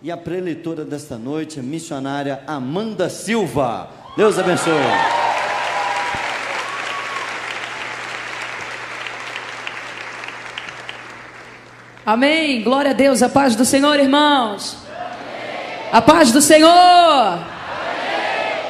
E a preletora desta noite é missionária Amanda Silva. Deus abençoe. Amém. Glória a Deus. A paz do Senhor, irmãos. A paz do Senhor.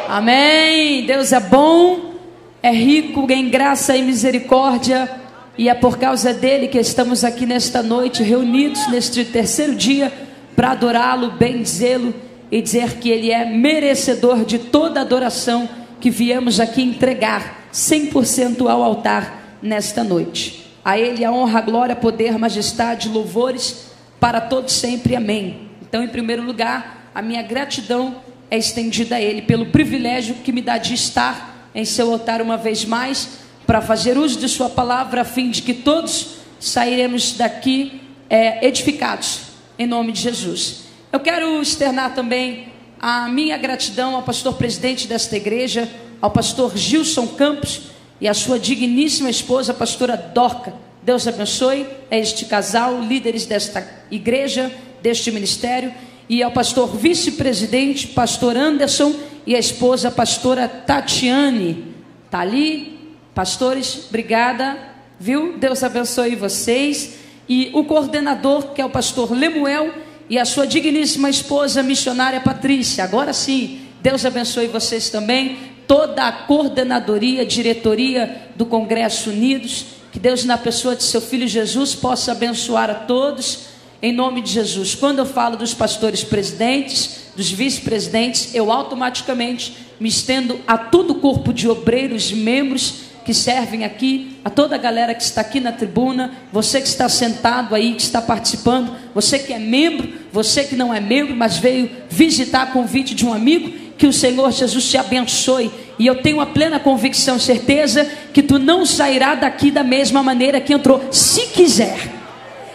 Amém. Deus é bom, é rico em graça e misericórdia. E é por causa dele que estamos aqui nesta noite, reunidos neste terceiro dia, para adorá-lo, benzê-lo e dizer que ele é merecedor de toda adoração que viemos aqui entregar 100% ao altar nesta noite. A ele a honra, a glória, poder, majestade, louvores para todos sempre. Amém. Então, em primeiro lugar, a minha gratidão é estendida a ele pelo privilégio que me dá de estar em seu altar uma vez mais para fazer uso de Sua palavra, a fim de que todos sairemos daqui é, edificados, em nome de Jesus. Eu quero externar também a minha gratidão ao pastor presidente desta igreja, ao pastor Gilson Campos e à sua digníssima esposa, a pastora Dorca. Deus abençoe a este casal, líderes desta igreja, deste ministério, e ao pastor vice-presidente, pastor Anderson, e a esposa, a pastora Tatiane. Está ali, Pastores, obrigada, viu? Deus abençoe vocês. E o coordenador, que é o pastor Lemuel, e a sua digníssima esposa missionária Patrícia. Agora sim, Deus abençoe vocês também. Toda a coordenadoria, diretoria do Congresso Unidos. Que Deus, na pessoa de seu filho Jesus, possa abençoar a todos. Em nome de Jesus. Quando eu falo dos pastores presidentes, dos vice-presidentes, eu automaticamente me estendo a todo o corpo de obreiros, membros que servem aqui, a toda a galera que está aqui na tribuna, você que está sentado aí, que está participando, você que é membro, você que não é membro, mas veio visitar a convite de um amigo, que o Senhor Jesus te abençoe. E eu tenho a plena convicção, certeza, que tu não sairá daqui da mesma maneira que entrou, se quiser.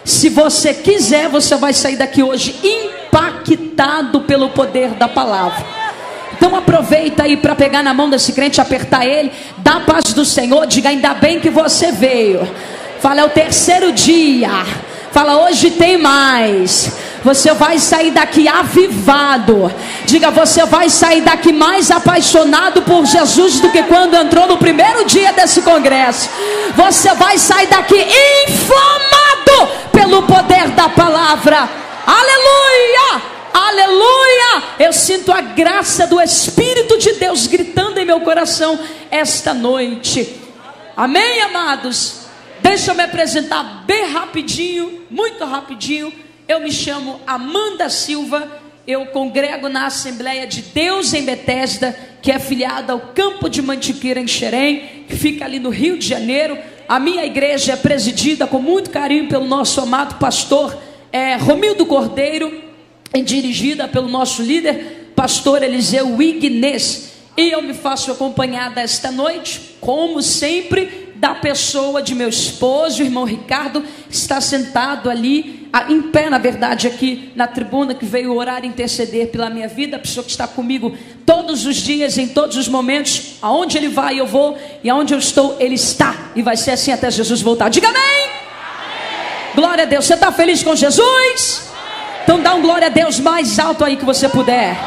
Se você quiser, você vai sair daqui hoje impactado pelo poder da palavra. Então aproveita aí para pegar na mão desse crente, apertar ele, dá a paz do Senhor, diga ainda bem que você veio. Fala é o terceiro dia. Fala hoje tem mais. Você vai sair daqui avivado. Diga, você vai sair daqui mais apaixonado por Jesus do que quando entrou no primeiro dia desse congresso. Você vai sair daqui inflamado pelo poder da palavra. Aleluia! Aleluia! Eu sinto a graça do Espírito de Deus gritando em meu coração esta noite. Amém, amados? Deixa eu me apresentar bem rapidinho, muito rapidinho. Eu me chamo Amanda Silva. Eu congrego na Assembleia de Deus em Betesda, que é filiada ao Campo de Mantiqueira em Xerém, que fica ali no Rio de Janeiro. A minha igreja é presidida com muito carinho pelo nosso amado pastor é, Romildo Cordeiro dirigida pelo nosso líder, pastor Eliseu Ignez. E eu me faço acompanhada esta noite, como sempre, da pessoa de meu esposo, o irmão Ricardo, que está sentado ali, em pé, na verdade, aqui na tribuna, que veio orar e interceder pela minha vida, a pessoa que está comigo todos os dias, em todos os momentos, aonde ele vai, eu vou, e aonde eu estou, ele está, e vai ser assim até Jesus voltar. Diga amém! amém. Glória a Deus, você está feliz com Jesus? Então dá um glória a Deus mais alto aí que você puder.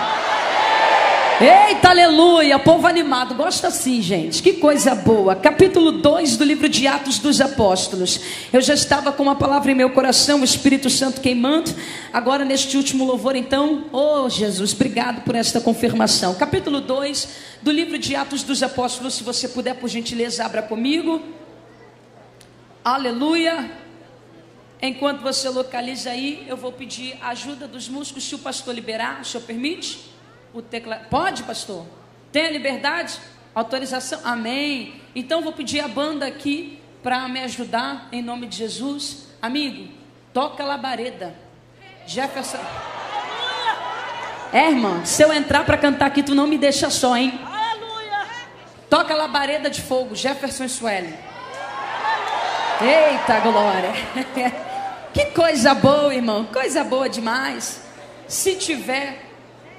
Eita, aleluia, povo animado, gosta assim, gente, que coisa boa. Capítulo 2 do livro de Atos dos Apóstolos. Eu já estava com uma palavra em meu coração, o Espírito Santo queimando. Agora, neste último louvor, então, oh Jesus, obrigado por esta confirmação. Capítulo 2 do livro de Atos dos Apóstolos, se você puder, por gentileza, abra comigo. Aleluia. Enquanto você localiza aí, eu vou pedir a ajuda dos músicos, se o pastor liberar, o senhor permite? O tecla... Pode, pastor? Tem a liberdade? Autorização? Amém. Então vou pedir a banda aqui para me ajudar, em nome de Jesus. Amigo, toca labareda. Jefferson. É, irmã, se eu entrar para cantar aqui, tu não me deixa só, hein? Toca labareda de fogo, Jefferson Sueli. Eita glória! que coisa boa, irmão, coisa boa demais. Se tiver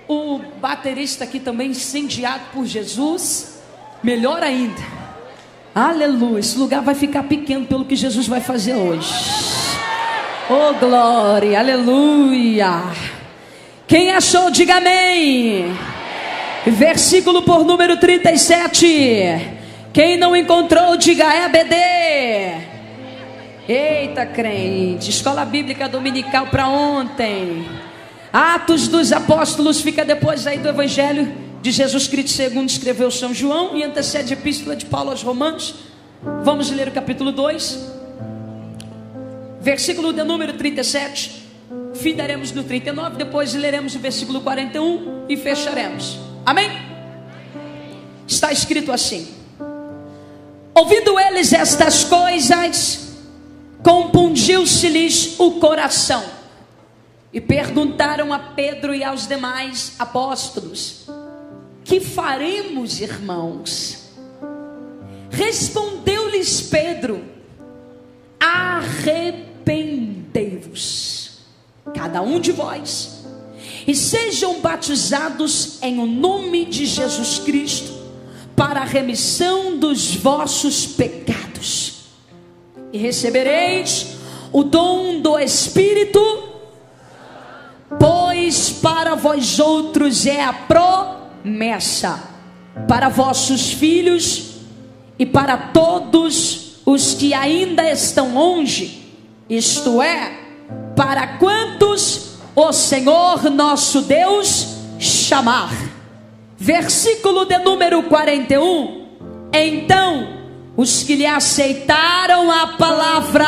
o baterista aqui também incendiado por Jesus, melhor ainda. Aleluia, esse lugar vai ficar pequeno pelo que Jesus vai fazer hoje. Oh glória, aleluia. Quem achou, diga amém. Versículo por número 37. Quem não encontrou, diga EBD. Eita, crente. Escola Bíblica Dominical para ontem. Atos dos Apóstolos fica depois aí do Evangelho de Jesus Cristo segundo escreveu São João e antecede a epístola de Paulo aos Romanos. Vamos ler o capítulo 2, versículo de número 37. Fidaremos no 39, depois leremos o versículo 41 e fecharemos. Amém? Está escrito assim: Ouvindo eles estas coisas, compungiu-se-lhes o coração e perguntaram a Pedro e aos demais apóstolos: Que faremos, irmãos? Respondeu-lhes Pedro: Arrependei-vos, cada um de vós, e sejam batizados em o nome de Jesus Cristo, para a remissão dos vossos pecados, e recebereis o dom do Espírito, pois para vós outros é a promessa, para vossos filhos e para todos os que ainda estão longe, isto é, para quantos o Senhor nosso Deus chamar. Versículo de número 41. Então, os que lhe aceitaram a palavra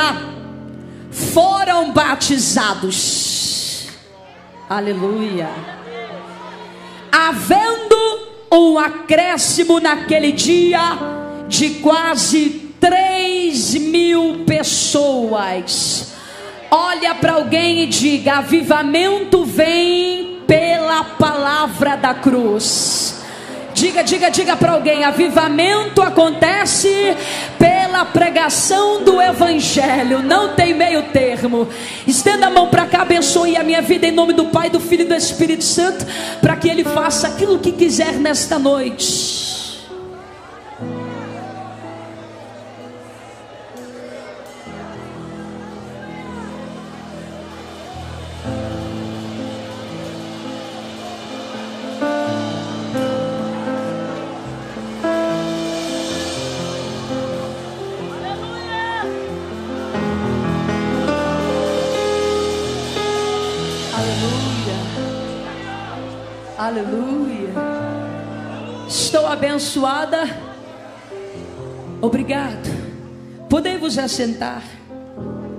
foram batizados. Aleluia. Havendo um acréscimo naquele dia, de quase 3 mil pessoas. Olha para alguém e diga: avivamento vem pela palavra da cruz. Diga, diga, diga para alguém: avivamento acontece pela pregação do Evangelho, não tem meio termo. Estenda a mão para cá, abençoe a minha vida em nome do Pai, do Filho e do Espírito Santo, para que Ele faça aquilo que quiser nesta noite. Abençoada. Obrigado. Podemos assentar.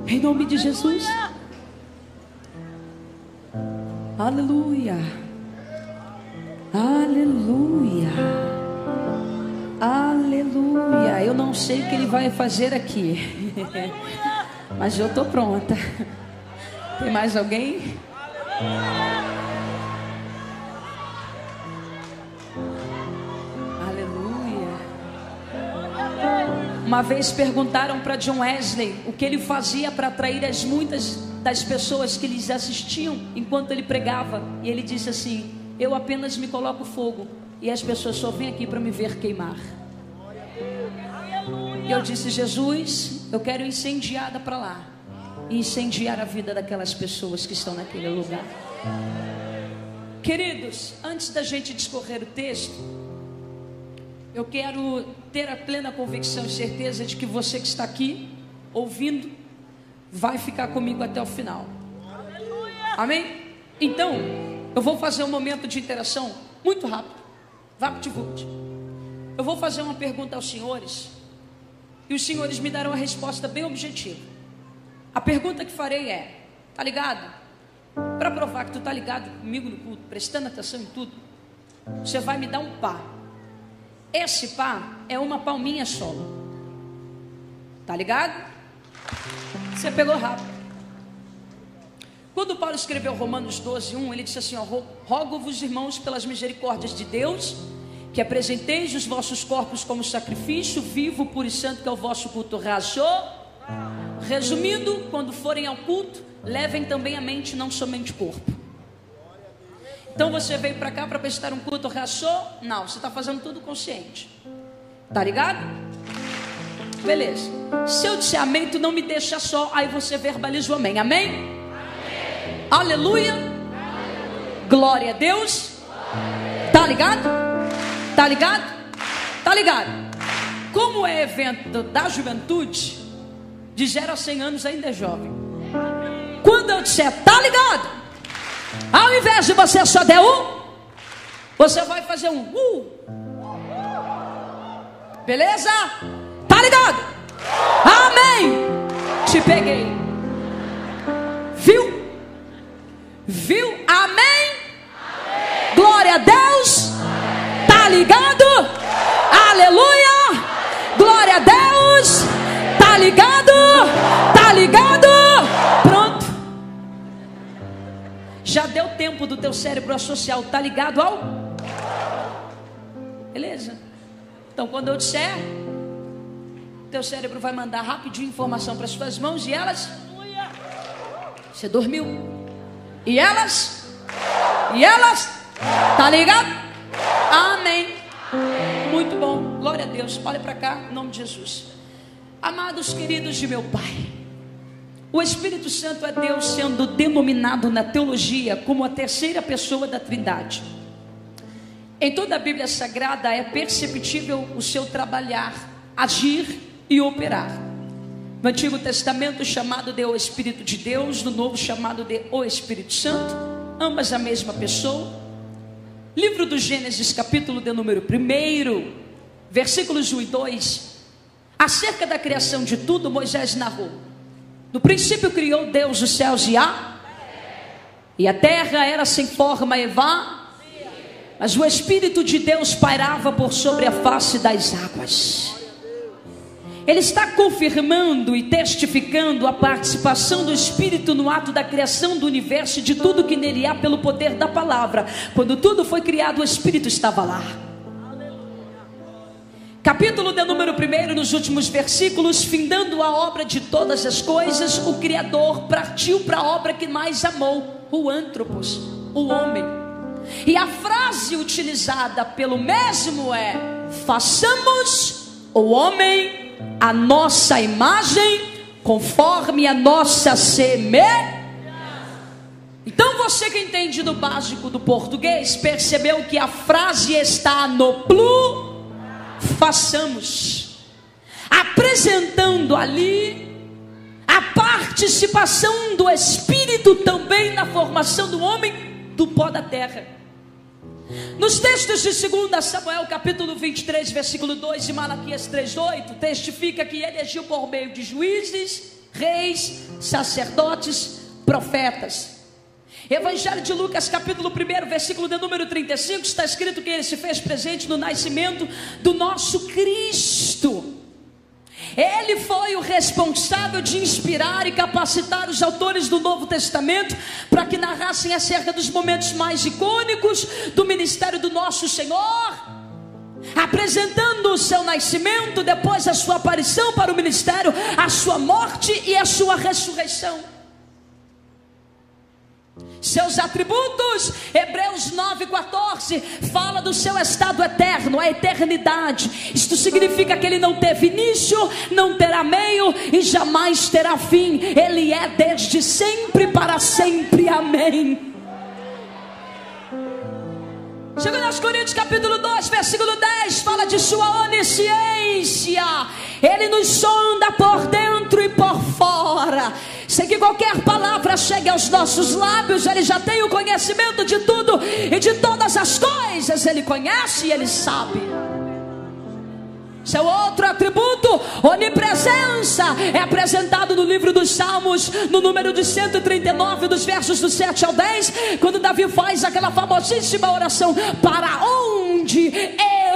Em nome de Jesus. Aleluia. Aleluia. Aleluia. Eu não sei o que ele vai fazer aqui. Mas eu estou pronta. Tem mais alguém? Uma vez perguntaram para John Wesley o que ele fazia para atrair as muitas das pessoas que lhes assistiam enquanto ele pregava. E ele disse assim: Eu apenas me coloco fogo e as pessoas só vêm aqui para me ver queimar. E eu disse: Jesus, eu quero incendiada para lá e incendiar a vida daquelas pessoas que estão naquele lugar. Queridos, antes da gente discorrer o texto, eu quero ter a plena convicção e certeza de que você que está aqui ouvindo vai ficar comigo até o final. Amém? Então, eu vou fazer um momento de interação muito rápido. Vapt-vupt. Eu vou fazer uma pergunta aos senhores e os senhores me darão a resposta bem objetiva. A pergunta que farei é: tá ligado? Para provar que tu tá ligado comigo no culto, prestando atenção em tudo, você vai me dar um pá. Esse pá é uma palminha só. Tá ligado? Você pegou rápido. Quando Paulo escreveu Romanos 12, 1, ele disse assim: Rogo-vos, irmãos, pelas misericórdias de Deus, que apresenteis os vossos corpos como sacrifício vivo, puro e santo, que é o vosso culto raso. Resumindo, quando forem ao culto, levem também a mente, não somente o corpo. Então você veio para cá para prestar um culto rachou? Não, você está fazendo tudo consciente. Tá ligado? Beleza. Se eu disser amém, tu não me deixa só. Aí você verbaliza o amém. Amém? amém. Aleluia. Aleluia. Glória a Deus. Tá ligado? Tá ligado? Tá ligado? Como é evento da juventude, de 0 a 100 anos ainda é jovem. Quando eu disser, tá ligado? Ao invés de você só der um, você vai fazer um uh. Beleza? Tá ligado? Amém. Te peguei. Viu? Viu? Amém? Glória a Deus. Tá ligado? Aleluia. Glória a Deus. Tá ligado? Tá ligado? Já deu tempo do teu cérebro associar o tá ligado ao? Beleza? Então quando eu disser, teu cérebro vai mandar rapidinho informação para as suas mãos e elas. Você dormiu. E elas? E elas? Tá ligado? Amém. Muito bom. Glória a Deus. Olha para cá, em nome de Jesus. Amados queridos de meu Pai. O Espírito Santo é Deus sendo denominado na teologia como a terceira pessoa da Trindade. Em toda a Bíblia Sagrada é perceptível o seu trabalhar, agir e operar. No Antigo Testamento, chamado de o Espírito de Deus, no Novo, chamado de o Espírito Santo, ambas a mesma pessoa. Livro do Gênesis, capítulo de número 1, versículos 1 e 2. Acerca da criação de tudo, Moisés narrou. No princípio criou Deus os céus e a e a terra era sem forma e vá, mas o Espírito de Deus pairava por sobre a face das águas. Ele está confirmando e testificando a participação do Espírito no ato da criação do universo e de tudo que nele há pelo poder da palavra. Quando tudo foi criado, o Espírito estava lá. Capítulo de número 1, nos últimos versículos, findando a obra de todas as coisas, o Criador partiu para a obra que mais amou, o antropos, o homem. E a frase utilizada pelo mesmo é: façamos o homem a nossa imagem, conforme a nossa semelhança. Então você que entende do básico do português, percebeu que a frase está no plural façamos, apresentando ali a participação do Espírito também na formação do homem do pó da terra. Nos textos de 2 Samuel, capítulo 23, versículo 2 e Malaquias 3:8, testifica que ele agiu por meio de juízes, reis, sacerdotes, profetas. Evangelho de Lucas, capítulo 1, versículo de número 35, está escrito que ele se fez presente no nascimento do nosso Cristo. Ele foi o responsável de inspirar e capacitar os autores do Novo Testamento para que narrassem acerca dos momentos mais icônicos do ministério do nosso Senhor, apresentando o seu nascimento, depois a sua aparição para o ministério, a sua morte e a sua ressurreição seus atributos. Hebreus 9,14 fala do seu estado eterno, a eternidade. Isto significa que ele não teve início, não terá meio e jamais terá fim. Ele é desde sempre para sempre. Amém. Segundo aos Coríntios capítulo 2, versículo 10, fala de sua onisciência. Ele nos sonda por dentro e por fora. Sem que qualquer palavra chegue aos nossos lábios, ele já tem o conhecimento de tudo e de todas as coisas. Ele conhece e ele sabe. Seu outro atributo, onipresença, é apresentado no livro dos Salmos, no número de 139, dos versos do 7 ao 10, quando Davi faz aquela famosíssima oração: Para onde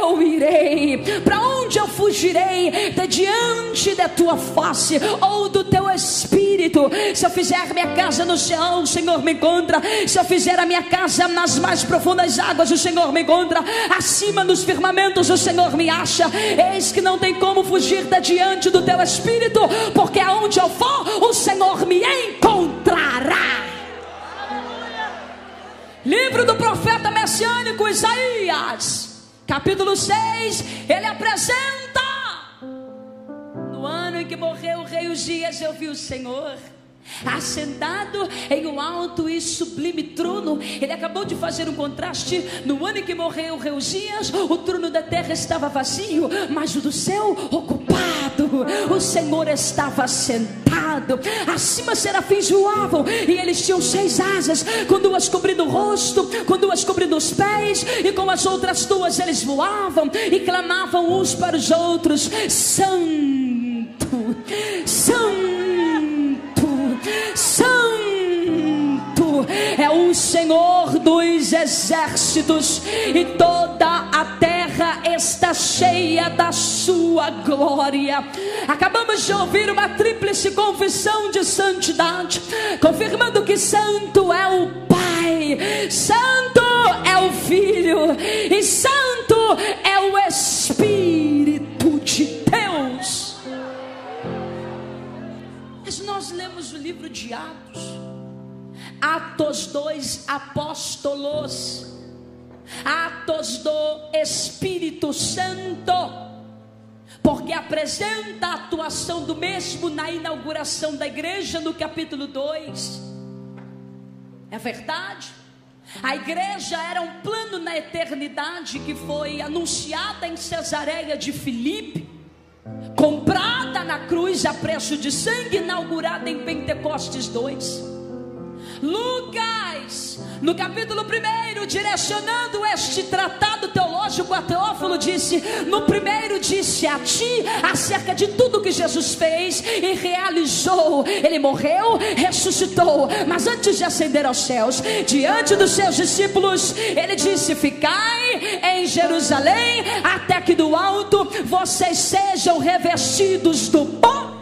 eu irei? Para onde eu fugirei? De diante da tua face ou do teu espírito? Se eu fizer minha casa no céu, o Senhor me encontra. Se eu fizer a minha casa nas mais profundas águas, o Senhor me encontra. Acima dos firmamentos, o Senhor me acha. Eis que não tem como fugir da diante do teu espírito, porque aonde eu for, o Senhor me encontrará. Livro do profeta messiânico Isaías, capítulo 6, ele apresenta. No ano em que morreu o rei Uzias, eu vi o Senhor assentado em um alto e sublime trono. Ele acabou de fazer um contraste. No ano em que morreu Reusias, o trono da terra estava vazio, mas o do céu ocupado. O Senhor estava sentado. Acima serafins voavam e eles tinham seis asas, com duas cobrindo o rosto, com duas cobrindo os pés, e com as outras duas eles voavam e clamavam uns para os outros: Santo, Santo Santo é o Senhor dos exércitos, e toda a terra está cheia da sua glória. Acabamos de ouvir uma tríplice confissão de santidade, confirmando que Santo é o Pai, Santo é o Filho, e Santo é o Espírito de Deus. Mas nós lemos o livro de Atos, Atos 2 Apóstolos, Atos do Espírito Santo, porque apresenta a atuação do mesmo na inauguração da igreja no capítulo 2. É verdade? A igreja era um plano na eternidade que foi anunciada em Cesareia de Filipe comprada na cruz a preço de sangue, inaugurada em Pentecostes 2. Lucas, no capítulo 1, direcionando este tratado teológico a Teófilo, disse: No primeiro, disse a ti acerca de tudo que Jesus fez e realizou. Ele morreu, ressuscitou, mas antes de ascender aos céus, diante dos seus discípulos, ele disse: Ficai em Jerusalém, até que do alto vocês sejam revestidos do pó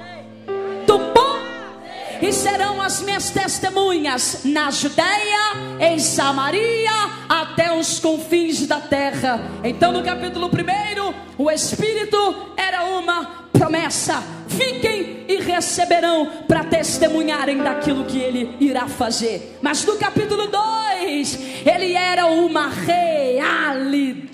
e serão as minhas testemunhas na Judeia, em Samaria, até os confins da terra. Então, no capítulo 1, o Espírito era uma promessa. Fiquem e receberão para testemunharem daquilo que ele irá fazer. Mas no capítulo 2, ele era uma realidade.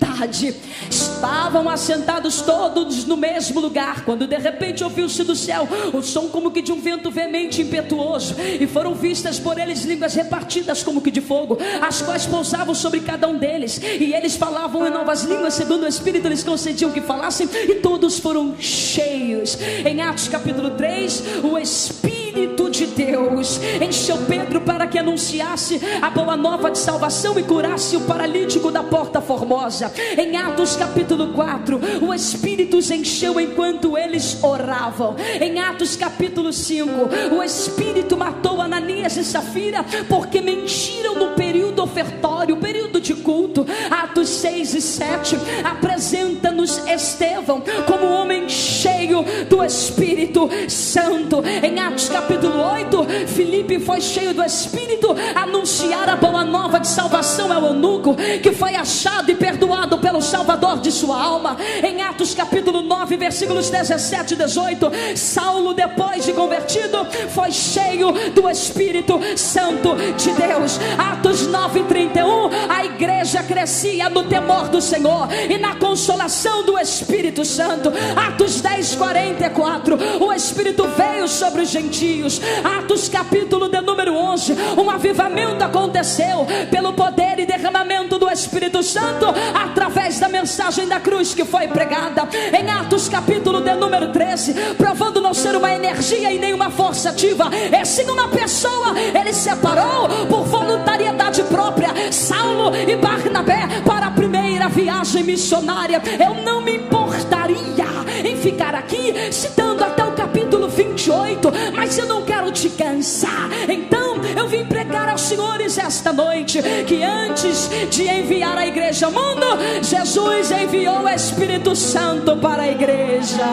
Estavam assentados todos no mesmo lugar, quando de repente ouviu-se do céu o som como que de um vento veemente e impetuoso, e foram vistas por eles línguas repartidas como que de fogo, as quais pousavam sobre cada um deles, e eles falavam em novas línguas, segundo o Espírito lhes concediam que falassem, e todos foram cheios. Em Atos capítulo 3, o Espírito de Deus encheu Pedro para que anunciasse a boa nova de salvação e curasse o paralítico da porta formosa. Em Atos capítulo 4, o Espírito os encheu enquanto eles oravam. Em Atos capítulo 5, o Espírito matou Ananias e Safira porque mentiram no período ofertório, período de culto. Atos 6 e 7 apresenta-nos Estevão como homem cheio do Espírito Santo. Em Atos capítulo 8, Filipe foi cheio do Espírito, anunciar a boa nova de salvação ao eunuco, que foi achado e perdoado pelo Salvador de sua alma. Em Atos capítulo 9, versículos 17 e 18, Saulo, depois de convertido, foi cheio do Espírito Santo de Deus. Atos 9 e 31, a igreja crescia no temor do Senhor e na consolação do Espírito Santo. Atos 10, 44, o Espírito veio sobre os gentios. Atos capítulo de número 11, um avivamento aconteceu pelo poder e derramamento do Espírito Santo através da mensagem da cruz que foi pregada. Em Atos capítulo de número 13, provando não ser uma energia e nenhuma força ativa, é sim uma pessoa. Ele separou por voluntariedade própria Saulo e Barnabé para a primeira viagem missionária. Eu não me importaria em ficar aqui citando até o capítulo 28, mas eu não quero te cansar. Então eu vim pregar aos senhores esta noite que antes de enviar a igreja ao mundo, Jesus enviou o Espírito Santo para a igreja.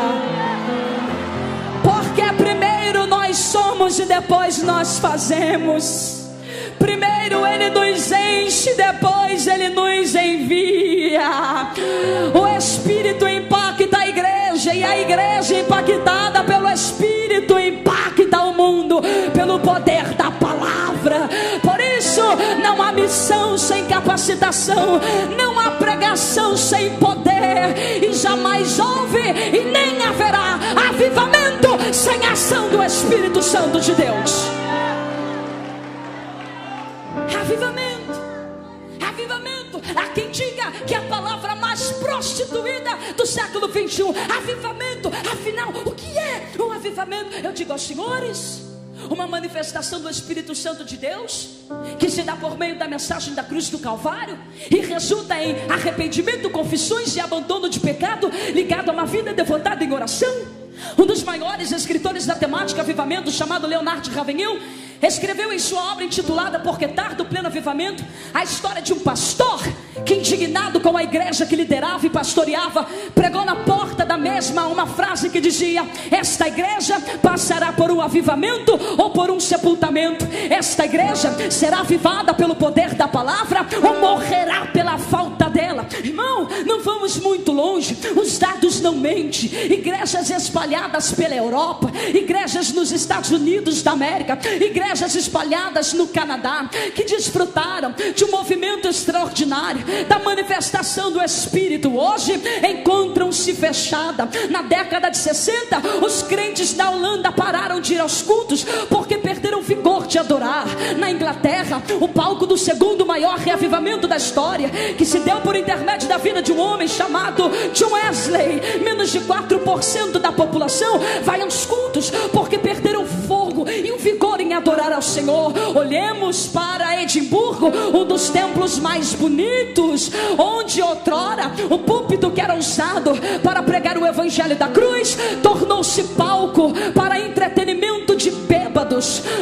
Porque primeiro nós somos e depois nós fazemos. Primeiro ele nos enche, depois ele nos envia. O Espírito impacta a igreja e a igreja impactada pelo Espírito impacta o mundo pelo poder da palavra. Por isso não há missão sem capacitação, não há pregação sem poder e jamais houve e nem haverá avivamento sem ação do Espírito Santo de Deus. Avivamento, há quem diga que é a palavra mais prostituída do século 21. Avivamento, afinal, o que é um avivamento? Eu digo aos senhores uma manifestação do Espírito Santo de Deus, que se dá por meio da mensagem da cruz do Calvário e resulta em arrependimento, confissões e abandono de pecado, ligado a uma vida devotada em oração. Um dos maiores escritores da temática avivamento, chamado Leonardo Ravenhill, escreveu em sua obra intitulada Porque Tardo Pleno Avivamento a história de um pastor que, indignado com a igreja que liderava e pastoreava, pregou na porta da mesma uma frase que dizia: Esta igreja passará por um avivamento ou por um sepultamento, esta igreja será avivada pelo poder da palavra ou morrerá pela falta dela. Irmão, não vamos muito longe, os dados não mentem. Igrejas espalhadas pela Europa, igrejas nos Estados Unidos da América, igrejas igrejas espalhadas no Canadá que desfrutaram de um movimento extraordinário da manifestação do Espírito. Hoje encontram-se fechada. Na década de 60, os crentes da Holanda pararam de ir aos cultos porque perderam vigor de adorar. Na Inglaterra, o palco do segundo maior reavivamento da história, que se deu por intermédio da vida de um homem chamado John Wesley, menos de 4% da população vai aos cultos porque perderam o fogo e o vigor em adorar adorar ao Senhor. Olhemos para Edimburgo, um dos templos mais bonitos, onde outrora o púlpito que era usado para pregar o evangelho da cruz tornou-se palco para entretenimento de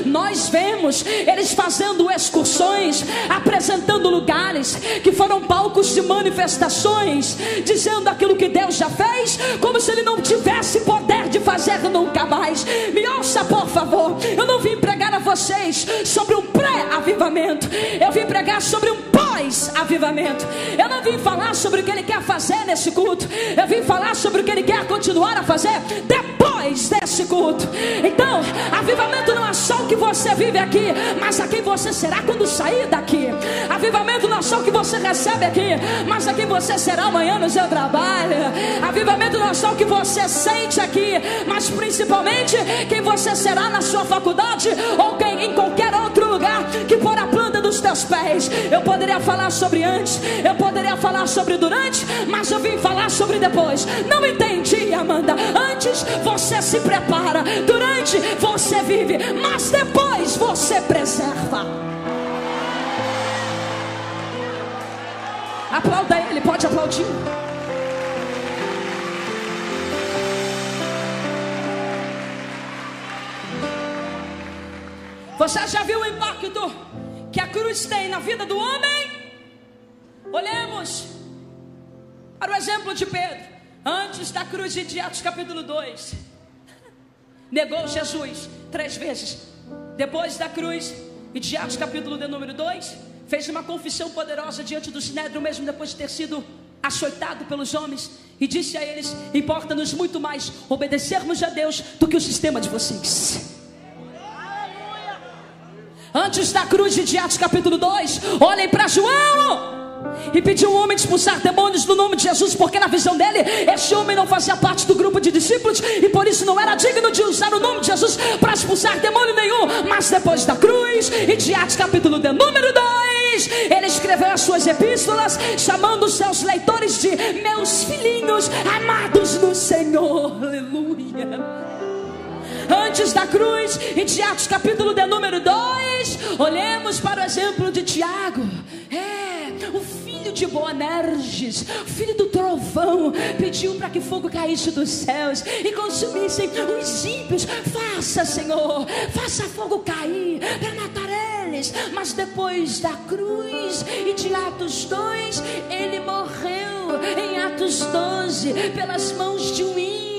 Nós vemos eles fazendo excursões, apresentando lugares que foram palcos de manifestações, dizendo aquilo que Deus já fez, como se ele não tivesse poder de fazer nunca mais. Me ouça, por favor. Eu não vim pregar a vocês sobre um pré-avivamento, eu vim pregar sobre um pós-avivamento. Eu não vim falar sobre o que ele quer fazer nesse culto, eu vim falar sobre o que ele quer continuar a fazer depois desse culto. Então, avivamento não é só o que você vive aqui, mas a quem você será quando sair daqui. Avivamento não é só o que você recebe aqui, mas a quem você será amanhã no seu trabalho. Avivamento não é só o que você sente aqui, mas principalmente quem você será na sua faculdade ou quem em qualquer outro lugar que for a planta dos teus pés. Eu poderia falar sobre antes, eu poderia falar sobre durante, mas eu vim falar sobre depois. Não entendi, Amanda. Antes você se prepara, durante você vive, mas depois você preserva. Aplauda ele, pode aplaudir. Você já viu o impacto que a cruz tem na vida do homem? Olhemos para o exemplo de Pedro, antes da cruz de Atos capítulo 2. Negou Jesus três vezes. Depois da cruz, e de Atos capítulo de número 2, fez uma confissão poderosa diante do Sinédrio, mesmo depois de ter sido açoitado pelos homens, e disse a eles: Importa-nos muito mais obedecermos a Deus do que o sistema de vocês. Antes da cruz de Atos capítulo 2, olhem para João e pediu um homem expulsar demônios no nome de Jesus, porque na visão dele, esse homem não fazia parte do grupo de discípulos e por isso não era digno de usar o nome de Jesus para expulsar demônio nenhum. Mas depois da cruz e de Atos capítulo de número 2, ele escreveu as suas epístolas, chamando os seus leitores de meus filhinhos amados no Senhor. Aleluia antes da cruz, e de Atos capítulo de número 2, olhemos para o exemplo de Tiago. É, o filho de Boanerges, filho do trovão, pediu para que fogo caísse dos céus e consumissem os ímpios. Faça, Senhor, faça fogo cair para matar eles. Mas depois da cruz e de Atos 2, ele morreu em Atos 12 pelas mãos de um ímpio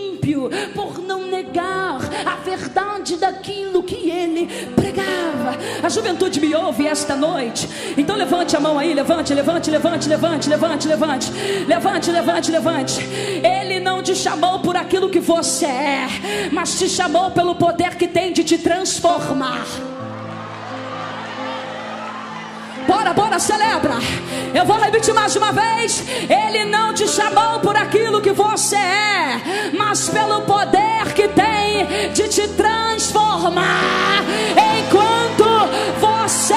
por não negar a verdade daquilo que ele pregava. A juventude me ouve esta noite. Então levante a mão aí, levante, levante, levante, levante, levante, levante. Levante, levante, levante. Ele não te chamou por aquilo que você é, mas te chamou pelo poder que tem de te transformar. Bora, bora, celebra. Eu vou repetir mais uma vez. Ele não te chamou por aquilo que você é, mas pelo poder que tem de te transformar. Enquanto você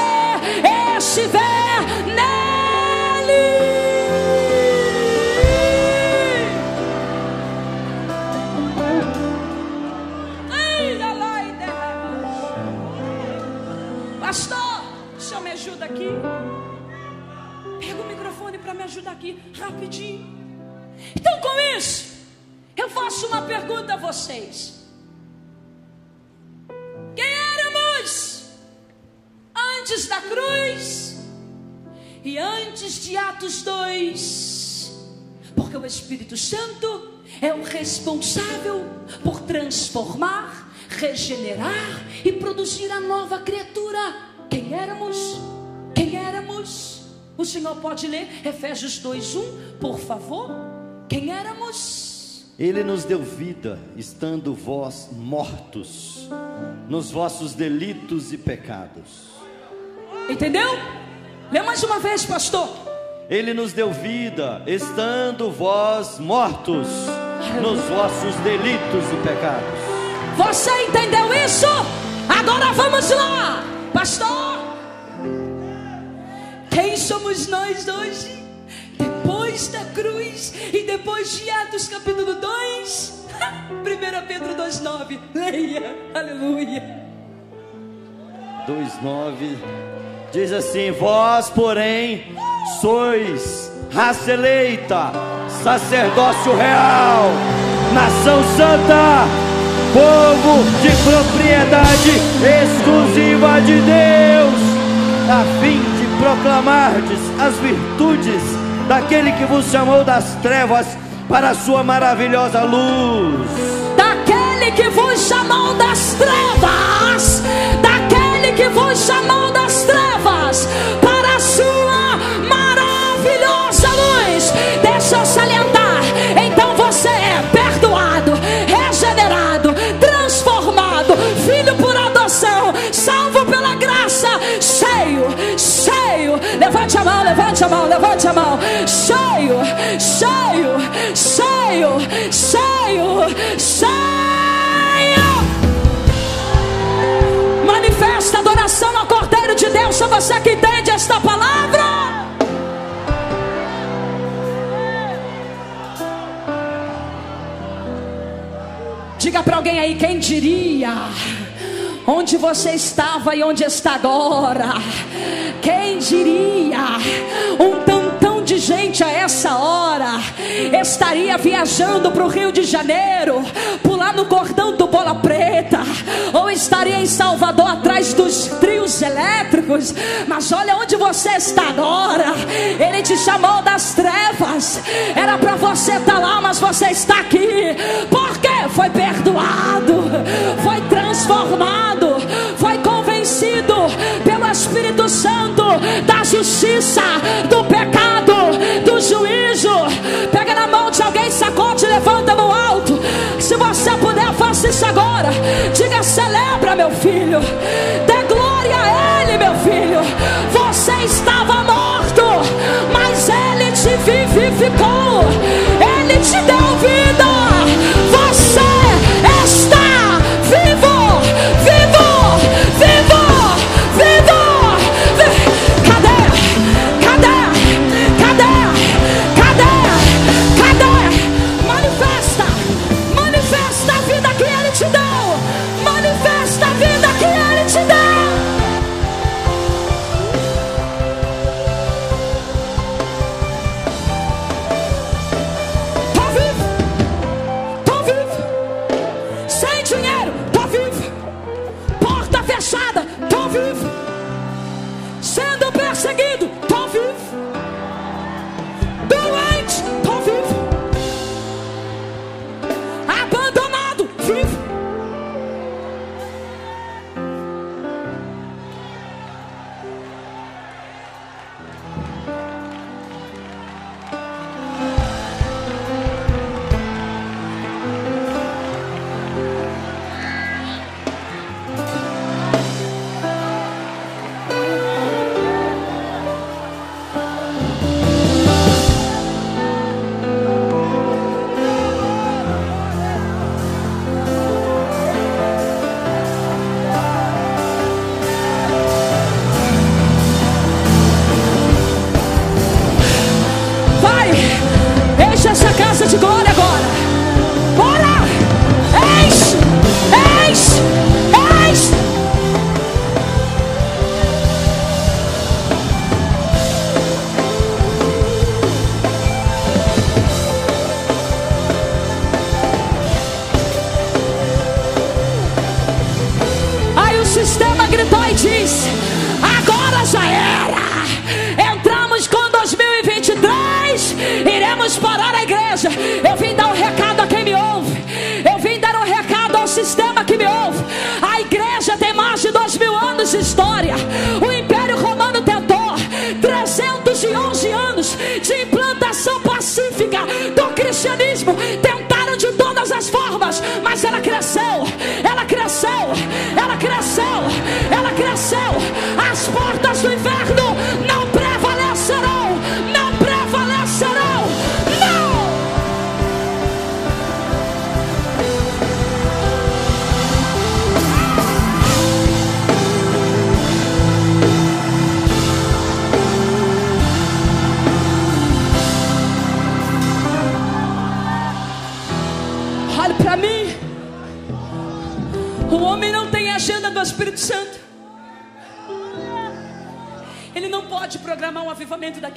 estiver ajudar aqui, rapidinho. Então, com isso, eu faço uma pergunta a vocês. Quem éramos antes da cruz e antes de Atos 2? Porque o Espírito Santo é o responsável por transformar, regenerar e produzir a nova criatura. Quem éramos? O Senhor pode ler Efésios 2:1, por favor? Quem éramos? Ele nos deu vida, estando vós mortos nos vossos delitos e pecados. Entendeu? Lê mais uma vez, pastor. Ele nos deu vida, estando vós mortos nos vossos delitos e pecados. Você entendeu isso? Agora vamos lá, pastor. Quem somos nós hoje? Depois da cruz e depois de Atos capítulo 2, 1 Pedro 2,9. Leia, aleluia. 2,9 diz assim: Vós, porém, sois raça eleita, sacerdócio real, nação santa, povo de propriedade exclusiva de Deus, a fim proclamardes as virtudes daquele que vos chamou das trevas para a sua maravilhosa luz. Daquele que vos chamou das trevas, Levante a mão, levante a mão, levante a mão. Cheio, cheio, cheio, cheio, cheio. Manifesta adoração ao Cordeiro de Deus. Só você que entende esta palavra. Diga para alguém aí quem diria. Onde você estava e onde está agora? Quem diria? Um tantão estaria viajando para o Rio de Janeiro, pular no cordão do Bola Preta, ou estaria em Salvador atrás dos trios elétricos. Mas olha onde você está agora. Ele te chamou das trevas. Era para você estar lá, mas você está aqui. Porque foi perdoado, foi transformado, foi convencido pelo Espírito Santo da justiça, do pecado, do juízo. Agora. Diga: celebra, meu filho.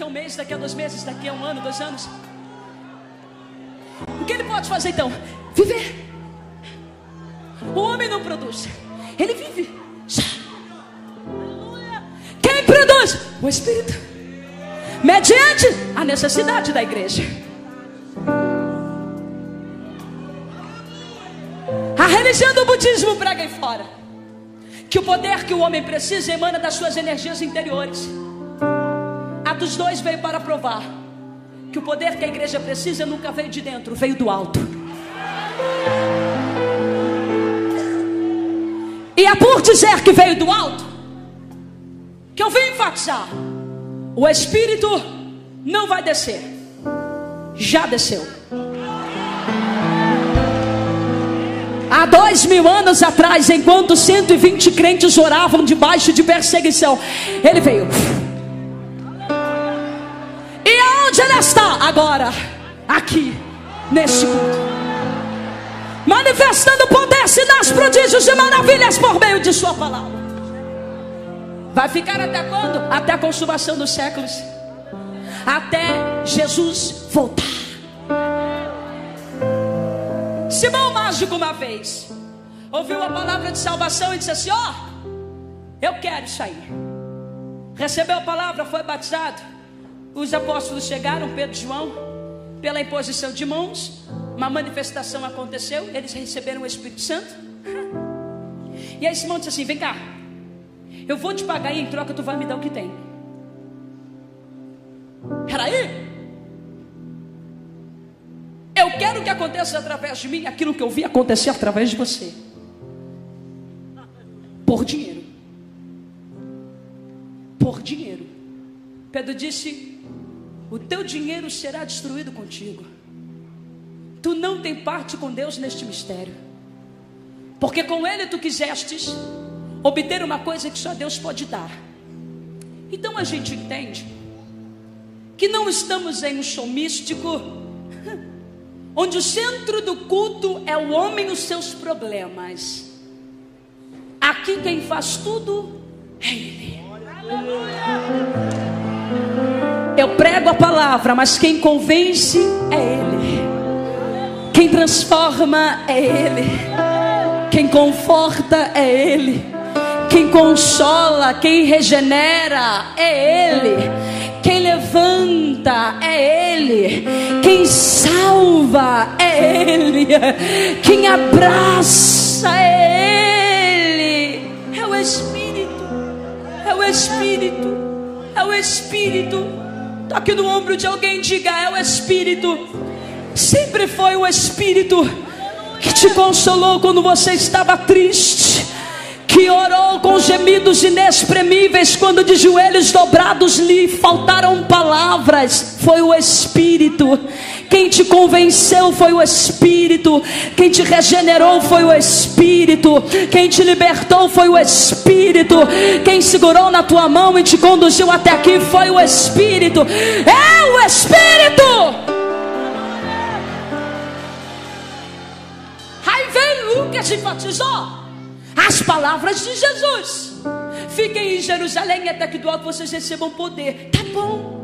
Daqui a um mês, daqui a dois meses, daqui a um ano, dois anos. O que ele pode fazer então? Viver. O homem não produz, ele vive. Quem produz? O Espírito. Mediante a necessidade da igreja. A religião do budismo prega aí fora que o poder que o homem precisa emana das suas energias interiores. Atos 2 veio para provar que o poder que a igreja precisa nunca veio de dentro, veio do alto. E é por dizer que veio do alto que eu vim enfatizar: o Espírito não vai descer, já desceu. Há dois mil anos atrás, enquanto 120 crentes oravam debaixo de perseguição, ele veio. Está? Agora, aqui, neste culto. Manifestando poder, sinais, prodígios e maravilhas por meio de Sua palavra. Vai ficar até quando? Até a consumação dos séculos. Até Jesus voltar. Simão Mágico, uma vez, ouviu a palavra de salvação e disse assim: Ó, oh, eu quero aí. Recebeu a palavra, foi batizado. Os apóstolos chegaram, Pedro e João, pela imposição de mãos, uma manifestação aconteceu, eles receberam o Espírito Santo. E aí Simão disse assim: Vem cá, eu vou te pagar e em troca tu vai me dar o que tem. Peraí. Eu quero que aconteça através de mim aquilo que eu vi acontecer através de você. Por dinheiro. Por dinheiro. Pedro disse: O teu dinheiro será destruído contigo. Tu não tem parte com Deus neste mistério. Porque com ele tu quisestes obter uma coisa que só Deus pode dar. Então a gente entende que não estamos em um show místico, onde o centro do culto é o homem e os seus problemas. Aqui quem faz tudo é Ele. Eu prego a palavra, mas quem convence é Ele. Quem transforma é Ele. Quem conforta é Ele. Quem consola, quem regenera é Ele. Quem levanta é Ele. Quem salva é Ele. Quem abraça é Ele. É o Espírito. É o Espírito. É o Espírito. Toque no ombro de alguém diga: É o Espírito. Sempre foi o Espírito que te consolou quando você estava triste que orou com gemidos inexprimíveis quando de joelhos dobrados lhe faltaram palavras, foi o Espírito. Quem te convenceu foi o Espírito. Quem te regenerou foi o Espírito. Quem te libertou foi o Espírito. Quem segurou na tua mão e te conduziu até aqui foi o Espírito. É o Espírito. Aí vem Lucas e enfatizou as palavras de Jesus. Fiquem em Jerusalém até que do alto vocês recebam poder. Tá bom.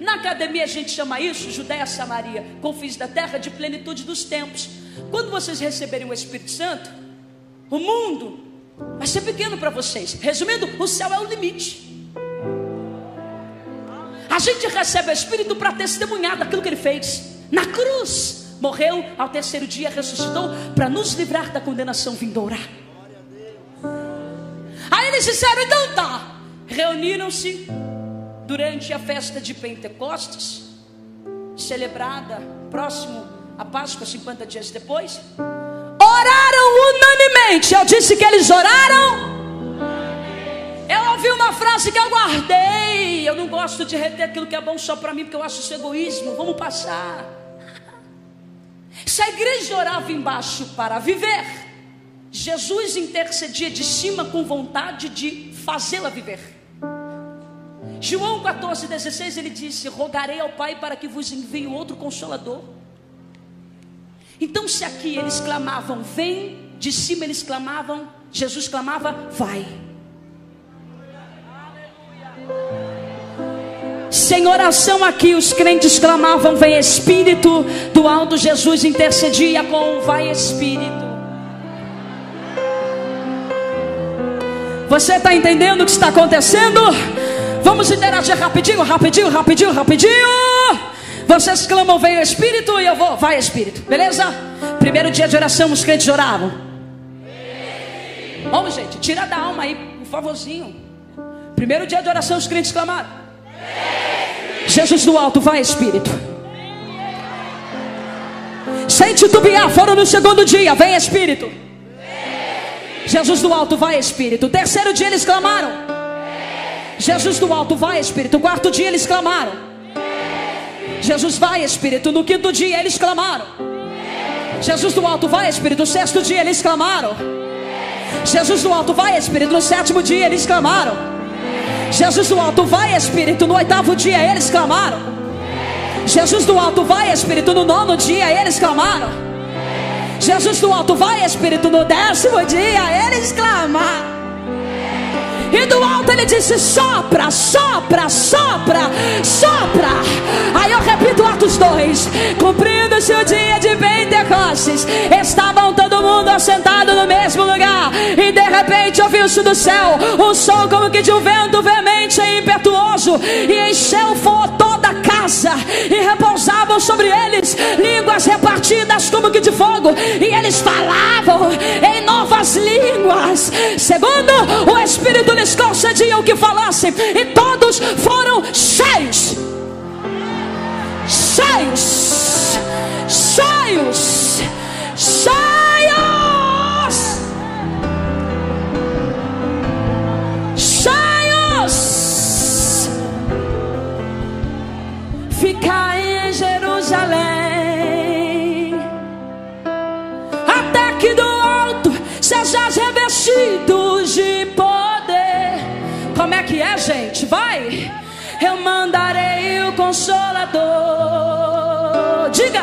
Na academia a gente chama isso Judéia Samaria, confins da terra de plenitude dos tempos. Quando vocês receberem o Espírito Santo, o mundo vai ser pequeno para vocês. Resumindo, o céu é o limite. A gente recebe o Espírito para testemunhar daquilo que ele fez na cruz. Morreu, ao terceiro dia ressuscitou para nos livrar da condenação vindoura. Aí eles disseram: então tá. Reuniram-se durante a festa de Pentecostes, celebrada próximo à Páscoa, 50 dias depois. Oraram unanimemente. Eu disse que eles oraram. Eu ouvi uma frase que eu guardei. Eu não gosto de reter aquilo que é bom só para mim, porque eu acho isso egoísmo. Vamos passar. Se a igreja orava embaixo para viver, Jesus intercedia de cima com vontade de fazê-la viver. João 14, 16, ele disse: Rogarei ao Pai para que vos envie outro consolador. Então, se aqui eles clamavam, vem, de cima eles clamavam, Jesus clamava, vai. Sem oração aqui, os crentes clamavam, vem Espírito, do alto Jesus intercedia com vai Espírito. Você está entendendo o que está acontecendo? Vamos interagir rapidinho, rapidinho, rapidinho, rapidinho. Vocês clamam, vem o Espírito, e eu vou, vai Espírito, beleza? Primeiro dia de oração, os crentes oravam. Vamos, gente, tira da alma aí, por favorzinho. Primeiro dia de oração, os crentes clamaram. Jesus do alto, vai Espírito. Sem titubear, foram no segundo dia, vem Espírito. Jesus do alto, vai Espírito. Terceiro dia eles clamaram. Jesus do alto, vai Espírito. Quarto dia eles clamaram. Jesus vai Espírito. No quinto dia eles clamaram. Jesus do alto, vai Espírito. No sexto dia eles clamaram. Jesus do alto, vai Espírito. No sétimo dia eles clamaram. Jesus do alto, vai Espírito. No oitavo dia eles clamaram. Jesus do alto, vai Espírito. No nono dia eles clamaram. Jesus do alto, vai Espírito, no décimo dia, eles clamam. E do alto ele disse: sopra, sopra, sopra, sopra. Aí eu repito Atos 2: cumprindo-se o dia de Pentecostes, estavam todo mundo assentado no mesmo lugar. E de repente ouviu-se do céu um som como que de um vento veemente e impetuoso, e encheu toda a casa, e repousavam sobre eles línguas repartidas como que de fogo, e eles falavam em novas línguas, segundo o Espírito lhes concediam que falassem, e todos foram. Cheios, cheios, cheios. Cheios. Ficar em Jerusalém, até que do alto sejais revestidos de como é que é, gente? Vai! Eu mandarei o consolador. Diga!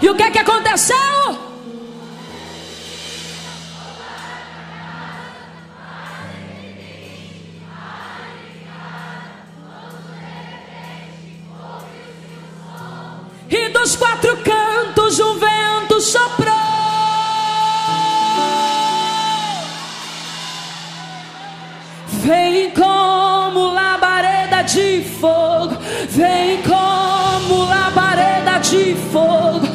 E o que é que aconteceu? Dos quatro cantos um vento soprou. Vem como labareda de fogo, vem como labareda de fogo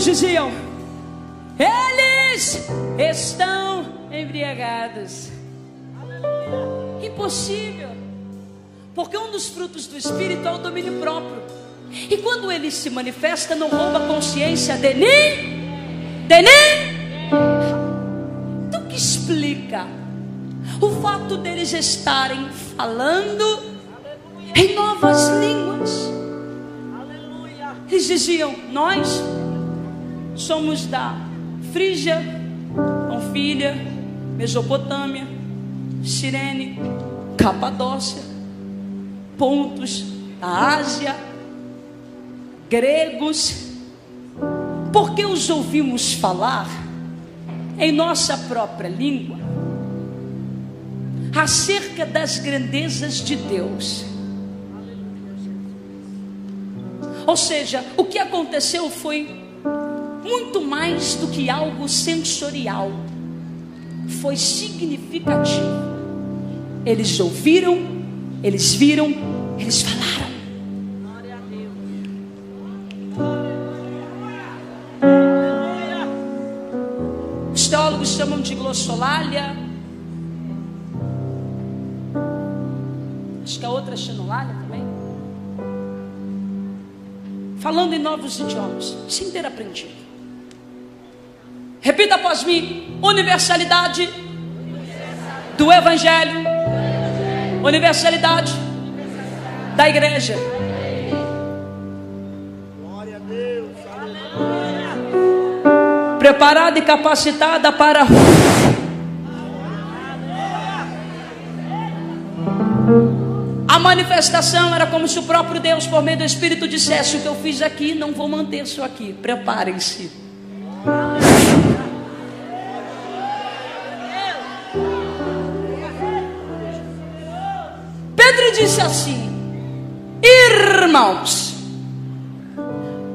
Os céticos diziam: Eles estão embriagados. Impossível. Porque um dos frutos do Espírito é o domínio próprio. E quando ele se manifesta, não rouba a consciência de nem, de nem. Então que explica o fato deles estarem falando em novas línguas. Eles diziam: Nós somos da Frígia, Panfilha, Mesopotâmia, Sirene, Capadócia, Pontos, da Ásia, gregos, porque os ouvimos falar em nossa própria língua acerca das grandezas de Deus. Ou seja, o que aconteceu foi muito mais do que algo sensorial, foi significativo. Eles ouviram, eles viram, eles falaram. Os teólogos chamam de glossolalia. Acho que a outra é xenolalia também. Falando em novos idiomas, sem ter aprendido. Repita após mim: universalidade do Evangelho, universalidade da igreja. Preparada e capacitada para. A manifestação era como se o próprio Deus, por meio do Espírito, dissesse: O que eu fiz aqui, não vou manter isso aqui. Preparem-se. Disse assim: Irmãos,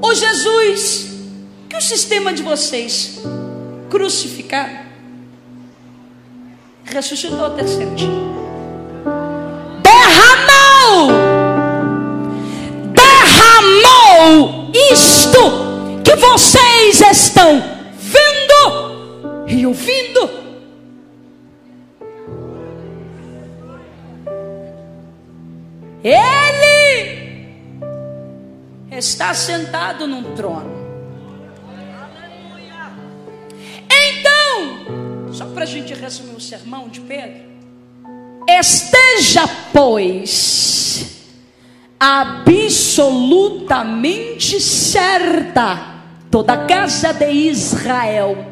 o Jesus que o sistema de vocês crucificaram ressuscitou ao terceiro dia. Derramou, derramou isto que vocês estão vendo e ouvindo. Ele está sentado num trono. Então, só para a gente resumir o sermão de Pedro, esteja, pois, absolutamente certa toda a casa de Israel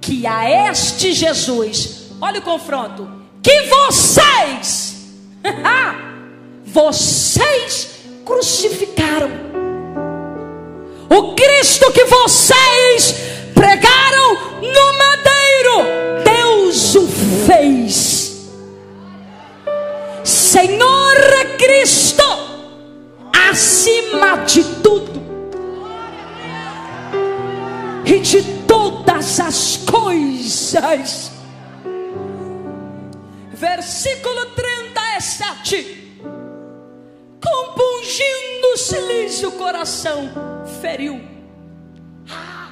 que a este Jesus, olha o confronto, que vocês vocês crucificaram. O Cristo que vocês pregaram no madeiro, Deus o fez. Senhor Cristo, acima de tudo e de todas as coisas. Versículo 37 compungindo-se-lhes o coração, feriu. Ah,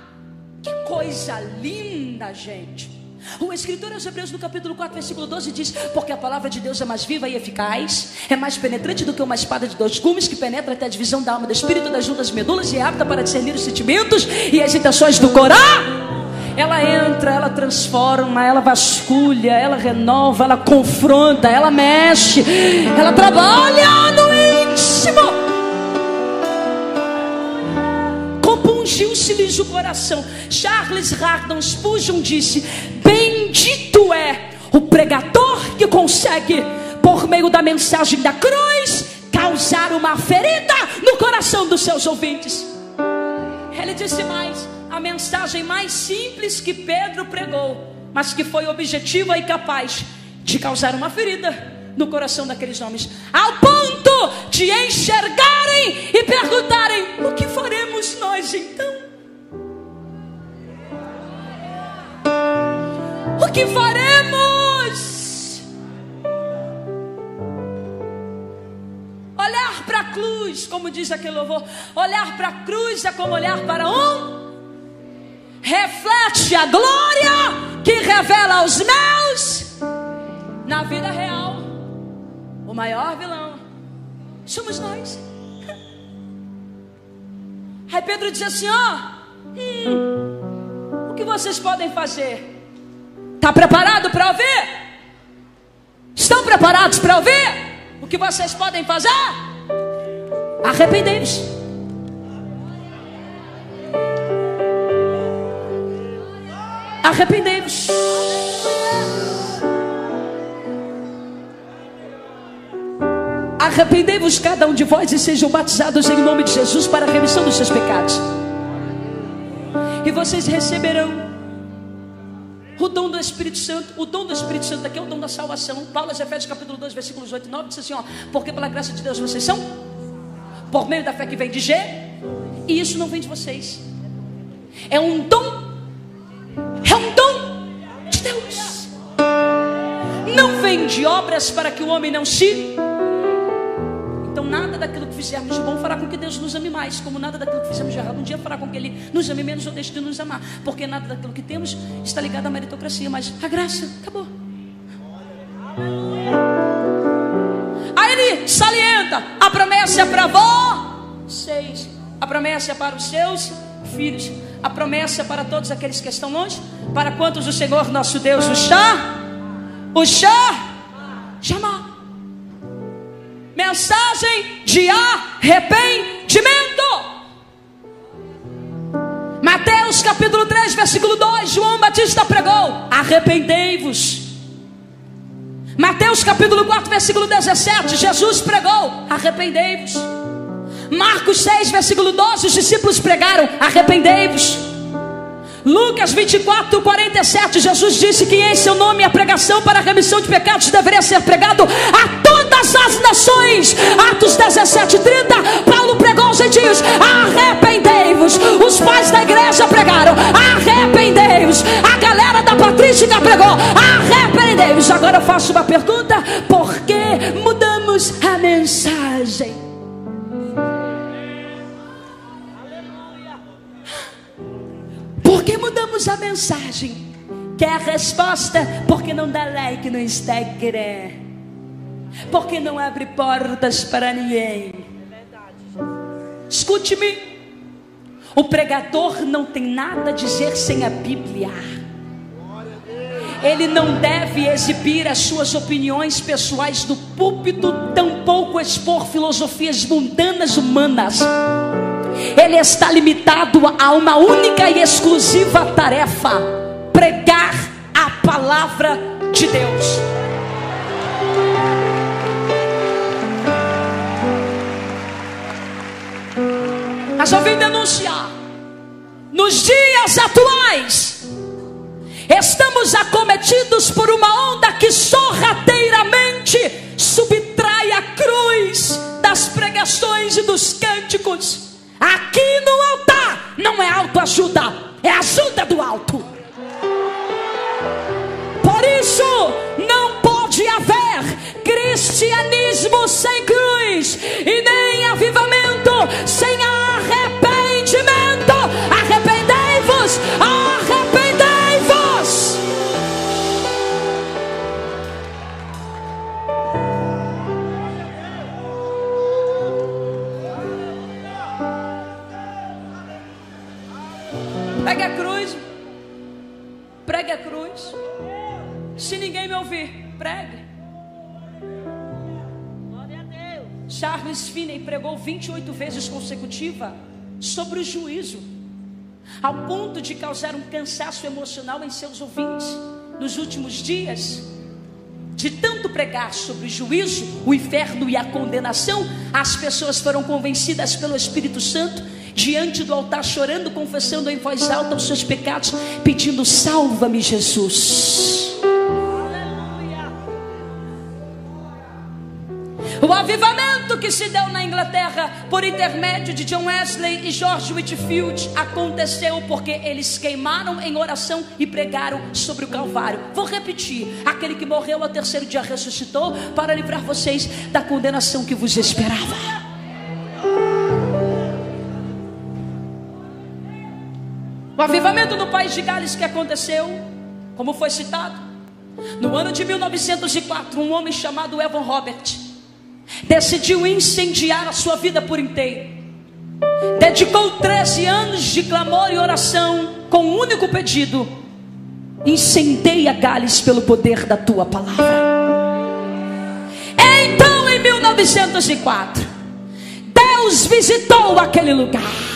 que coisa linda, gente. O escritor aos Hebreus no capítulo 4, versículo 12 diz: Porque a palavra de Deus é mais viva e eficaz, é mais penetrante do que uma espada de dois gumes, que penetra até a divisão da alma, do espírito, das juntas medulas e é apta para discernir os sentimentos e as intenções do coração. Ela entra, ela transforma, ela vasculha, ela renova, ela confronta, ela mexe, ela trabalha no íntimo. Compungiu-se-lhes o coração. Charles Hardon Spurgeon disse: Bendito é o pregador que consegue, por meio da mensagem da cruz, causar uma ferida no coração dos seus ouvintes. Ele disse mais: a mensagem mais simples que Pedro pregou, mas que foi objetiva e capaz de causar uma ferida no coração daqueles homens, ao ponto de enxergarem e perguntarem: o que faremos nós então? O que faremos? Olhar para a cruz como diz aquele louvor, olhar para a cruz é como olhar para um reflete a glória que revela aos meus na vida real. O maior vilão somos nós. Aí Pedro diz assim: ó, hum, o que vocês podem fazer? Está preparado para ouvir? Estão preparados para ouvir? O que vocês podem fazer? Arrependei-vos. Arrependei-vos. Arrependei-vos cada um de vós e sejam batizados em nome de Jesus para a remissão dos seus pecados. E vocês receberão o dom do Espírito Santo, o dom do Espírito Santo aqui é o dom da salvação. Paulo, Efésios capítulo 2, versículos 8 e 9, diz assim: ó, porque pela graça de Deus vocês são, por meio da fé que vem de G, e isso não vem de vocês, é um dom, é um dom de Deus, não vem de obras para que o homem não se então, nada daquilo que fizermos de bom fará com que Deus nos ame mais, como nada daquilo que fizemos de errado um dia fará com que Ele nos ame menos ou deixe de nos amar, porque nada daquilo que temos está ligado à meritocracia, mas a graça acabou. Aí ele salienta: a promessa é para vocês, a promessa é para os seus filhos, a promessa é para todos aqueles que estão longe, para quantos o Senhor nosso Deus o chá, o chá, chamar mensagem de arrependimento. Mateus capítulo 3, versículo 2, João Batista pregou: arrependei-vos. Mateus capítulo 4, versículo 17, Jesus pregou: arrependei-vos. Marcos 6, versículo 12, os discípulos pregaram: arrependei-vos. Lucas 24, 47, Jesus disse que em seu nome a pregação para a remissão de pecados deveria ser pregado a todas as nações. Atos 17, 30, Paulo pregou aos gentios: arrependei-vos. Os pais da igreja pregaram: arrependei-vos. A galera da patrística pregou: arrependei-vos. Agora eu faço uma pergunta: por que mudamos a mensagem? Mudamos a mensagem. Quer a resposta? Porque não dá like no Instagram. Porque não abre portas para ninguém. Escute-me. O pregador não tem nada a dizer sem a Bíblia. Ele não deve exibir as suas opiniões pessoais no púlpito, tampouco expor filosofias mundanas humanas ele está limitado a uma única e exclusiva tarefa: pregar a palavra de Deus. Mas eu vim denunciar, nos dias atuais, estamos acometidos por uma onda que sorrateiramente subtrai a cruz das pregações e dos cânticos Aqui no altar não é autoajuda, é ajuda do alto. Por isso, não pode haver cristianismo sem cruz e nem avivamento sem arrependimento. Arrependei-vos. Pregue a cruz. Pregue a cruz. Se ninguém me ouvir, pregue. Charles Finney pregou 28 vezes consecutiva sobre o juízo, ao ponto de causar um cansaço emocional em seus ouvintes. Nos últimos dias, de tanto pregar sobre o juízo, o inferno e a condenação, as pessoas foram convencidas pelo Espírito Santo diante do altar, chorando, confessando em voz alta os seus pecados, pedindo: Salva-me, Jesus. O avivamento que se deu na Inglaterra por intermédio de John Wesley e George Whitfield aconteceu porque eles queimaram em oração e pregaram sobre o Calvário. Vou repetir: aquele que morreu ao terceiro dia ressuscitou para livrar vocês da condenação que vos esperava. O avivamento no país de Gales que aconteceu, como foi citado, no ano de 1904, um homem chamado Evan Robert decidiu incendiar a sua vida por inteiro. Dedicou 13 anos de clamor e oração com um único pedido: incendeia Gales pelo poder da tua palavra. Então, em 1904, Deus visitou aquele lugar.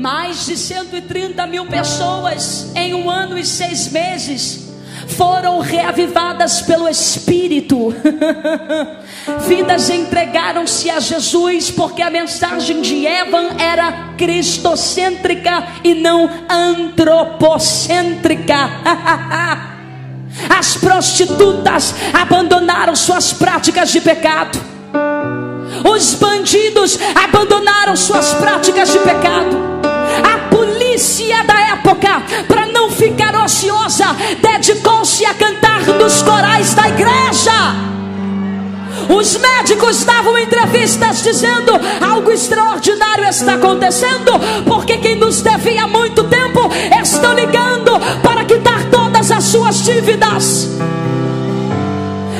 Mais de 130 mil pessoas em um ano e seis meses foram reavivadas pelo Espírito. Vidas entregaram-se a Jesus porque a mensagem de Evan era cristocêntrica e não antropocêntrica. As prostitutas abandonaram suas práticas de pecado. Os bandidos abandonaram suas práticas de pecado polícia da época, para não ficar ociosa, dedicou-se a cantar nos corais da igreja. Os médicos davam entrevistas dizendo: algo extraordinário está acontecendo, porque quem nos devia muito tempo estão ligando para quitar todas as suas dívidas.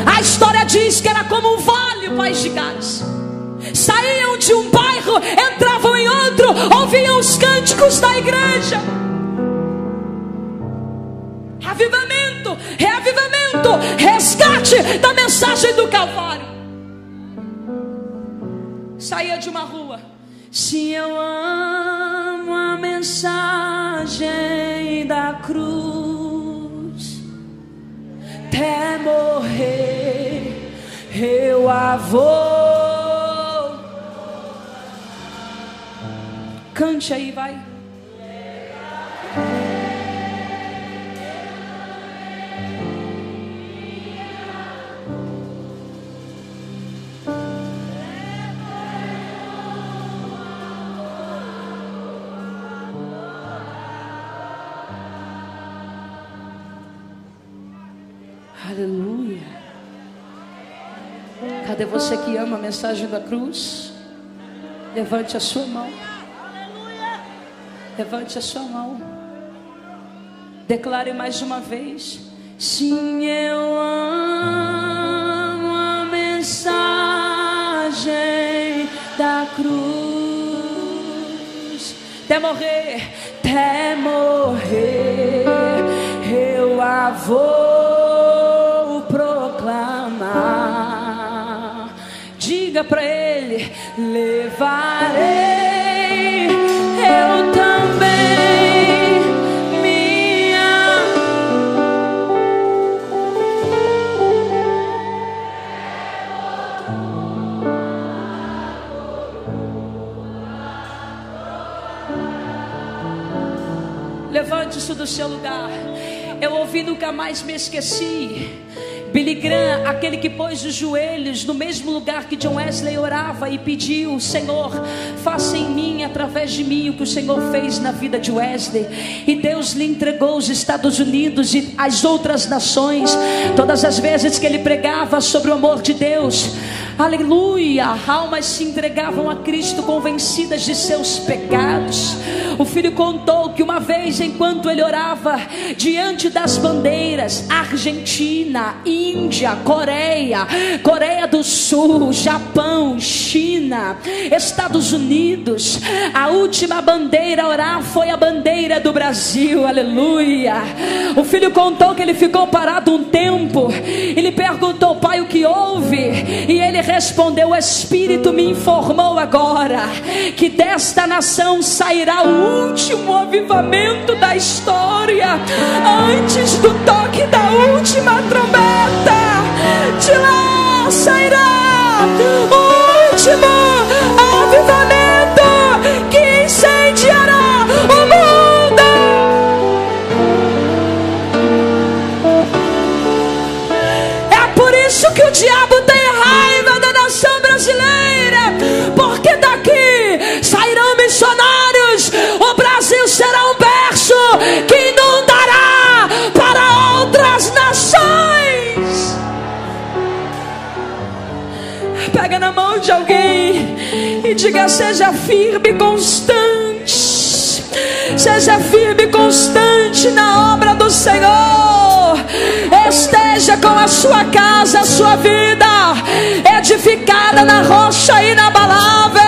A história diz que era como um vale o país de Gales. Saíam de um bairro, entravam em outro, ouviam os cânticos da igreja. Avivamento, reavivamento, resgate da mensagem do Calvário. Saía de uma rua. Se eu amo a mensagem da cruz, até morrer, eu a vou. Cante aí, vai. Aleluia. Cadê você que ama a mensagem da cruz? Levante a sua mão. Levante a sua mão. Declare mais uma vez. Sim, eu amo a mensagem da cruz. Até morrer, até morrer, eu a vou proclamar. Diga para ele: levarei Levante-se do seu lugar. Eu ouvi, nunca mais me esqueci. Billy Graham, aquele que pôs os joelhos no mesmo lugar que John Wesley orava e pediu: Senhor, faça em mim, através de mim, o que o Senhor fez na vida de Wesley. E Deus lhe entregou os Estados Unidos e as outras nações. Todas as vezes que ele pregava sobre o amor de Deus, aleluia, almas se entregavam a Cristo convencidas de seus pecados. O filho contou que uma vez, enquanto ele orava, diante das bandeiras Argentina, Índia, Coreia, Coreia do Sul, Japão, China, Estados Unidos, a última bandeira a orar foi a bandeira do Brasil, aleluia. O filho contou que ele ficou parado um tempo, ele perguntou, pai, o que houve? E ele respondeu: O Espírito me informou agora que desta nação sairá o último avivamento da história, antes do toque da última trombeta. De lá sairá o último diga: seja firme e constante. Seja firme e constante na obra do Senhor. Esteja com a sua casa, a sua vida edificada na rocha inabalável.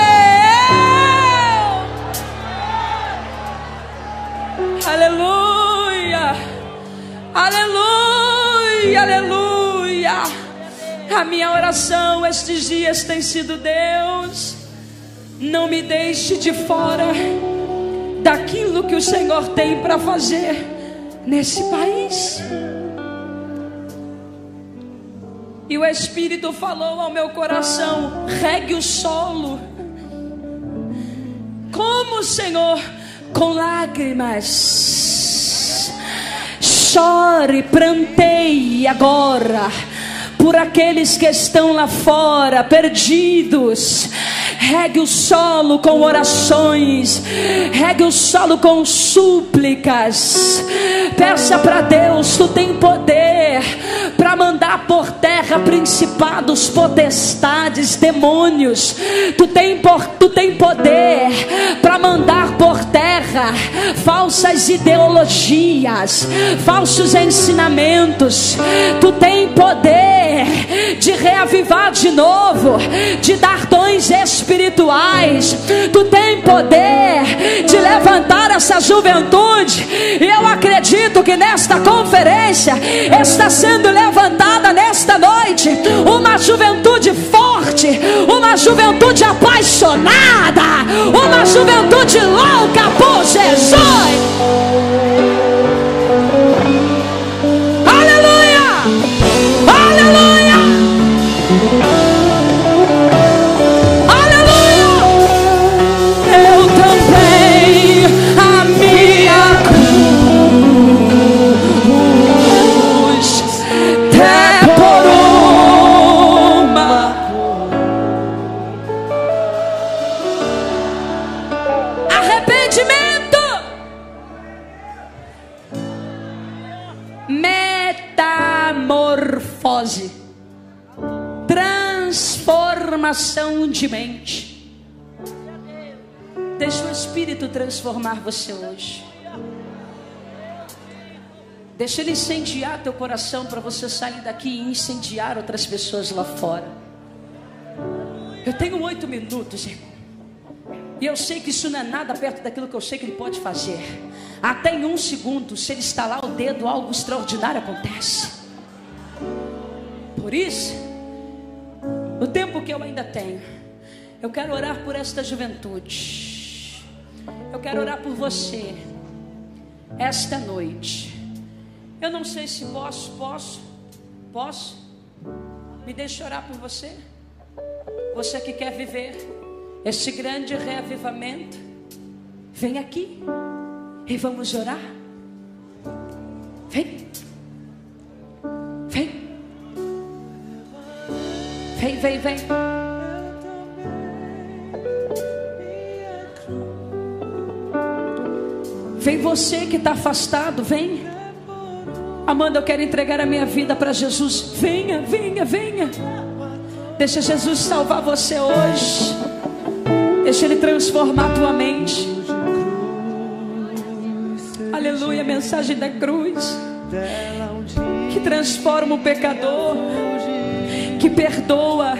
Aleluia. Aleluia. Aleluia. A minha oração estes dias tem sido Deus, não me deixe de fora daquilo que o Senhor tem para fazer nesse país. E o Espírito falou ao meu coração: regue o solo. Como, Senhor? Com lágrimas. Chore, pranteie agora por aqueles que estão lá fora, perdidos. Regue o solo com orações, regue o solo com súplicas. Peça para Deus, tu tem poder para mandar por terra principados, potestades, demônios. Tu tem, por, tu tem poder para mandar por terra falsas ideologias, falsos ensinamentos. Tu tem poder de reavivar de novo, de dar dons espirituais. Tu tem poder de levantar essa juventude. E eu acredito que nesta conferência está sendo levantada nesta noite uma juventude forte, uma juventude apaixonada, uma juventude louca por Jesus. Espírito transformar você hoje. Deixa ele incendiar teu coração para você sair daqui e incendiar outras pessoas lá fora. Eu tenho oito minutos, irmão. E eu sei que isso não é nada perto daquilo que eu sei que ele pode fazer. Até em um segundo, se ele estalar o dedo, algo extraordinário acontece. Por isso, o tempo que eu ainda tenho, eu quero orar por esta juventude. Eu quero orar por você esta noite. Eu não sei se posso, posso, posso. Me deixe orar por você. Você que quer viver este grande reavivamento, vem aqui e vamos orar. Vem. Vem. Vem, vem, vem. Vem você que está afastado, vem. Amanda, eu quero entregar a minha vida para Jesus. Venha, venha, venha. Deixa Jesus salvar você hoje. Deixa Ele transformar a tua mente. Aleluia, mensagem da cruz. Que transforma o pecador que perdoa.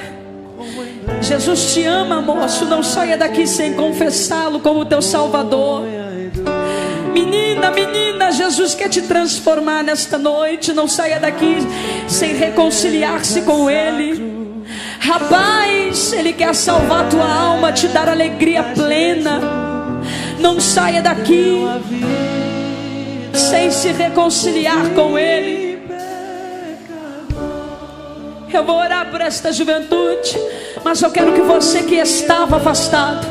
Jesus te ama, moço. Não saia daqui sem confessá-lo como teu Salvador. Menina, menina, Jesus quer te transformar nesta noite. Não saia daqui sem reconciliar-se com Ele. Rapaz, Ele quer salvar tua alma, te dar alegria plena. Não saia daqui sem se reconciliar com Ele. Eu vou orar por esta juventude, mas eu quero que você que estava afastado,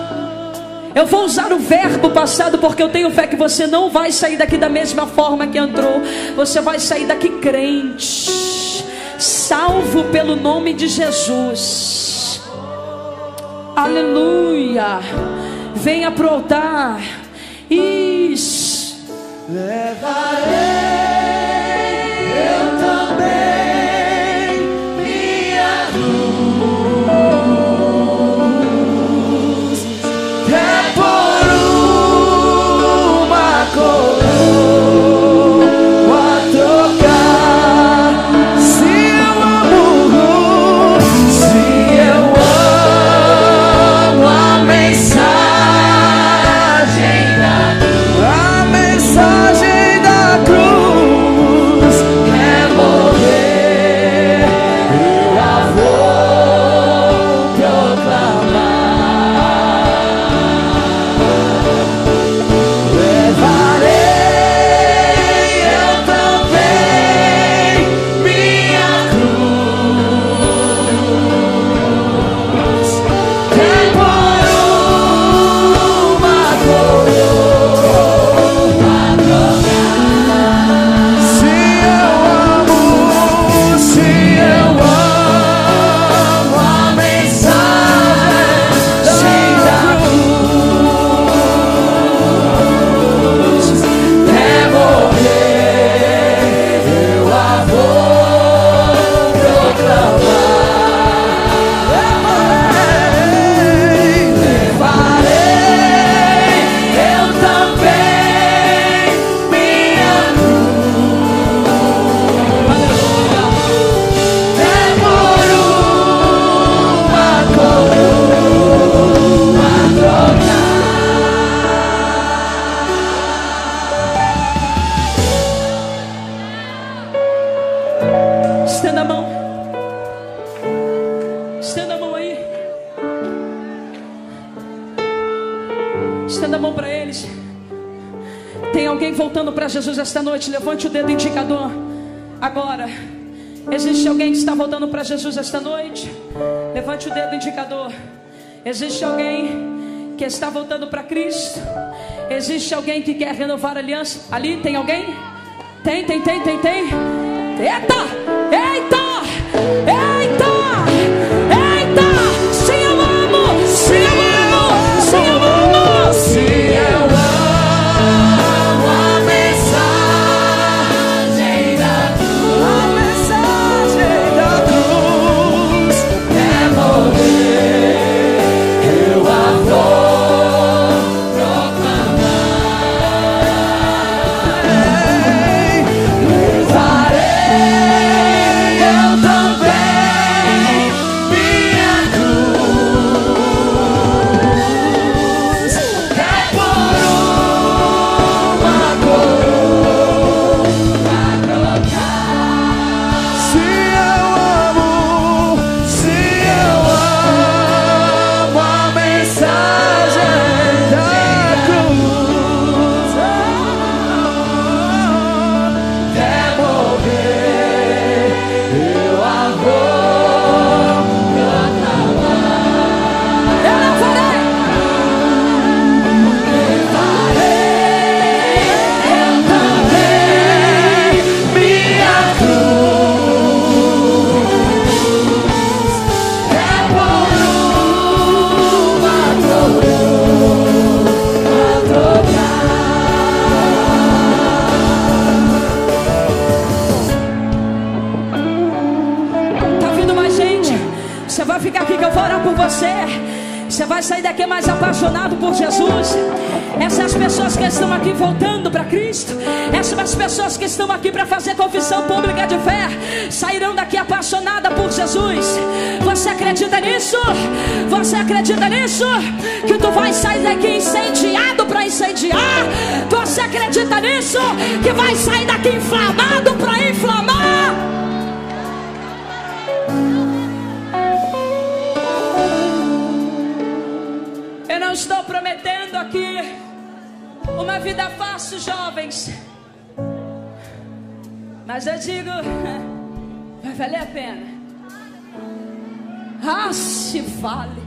eu vou usar o verbo passado porque eu tenho fé que você não vai sair daqui da mesma forma que entrou. Você vai sair daqui crente, salvo pelo nome de Jesus. Aleluia. Venha pro altar. Isso. Levarei. Jesus esta noite? Levante o dedo indicador. Existe alguém que está voltando para Cristo? Existe alguém que quer renovar a aliança? Ali tem alguém? Tem, tem, tem, tem, tem. Eita! Nisso? Que tu vai sair daqui incendiado para incendiar? Você acredita nisso? Que vai sair daqui inflamado para inflamar? Eu não estou prometendo aqui uma vida fácil, jovens. Mas eu digo, vai valer a pena. Ah, se vale.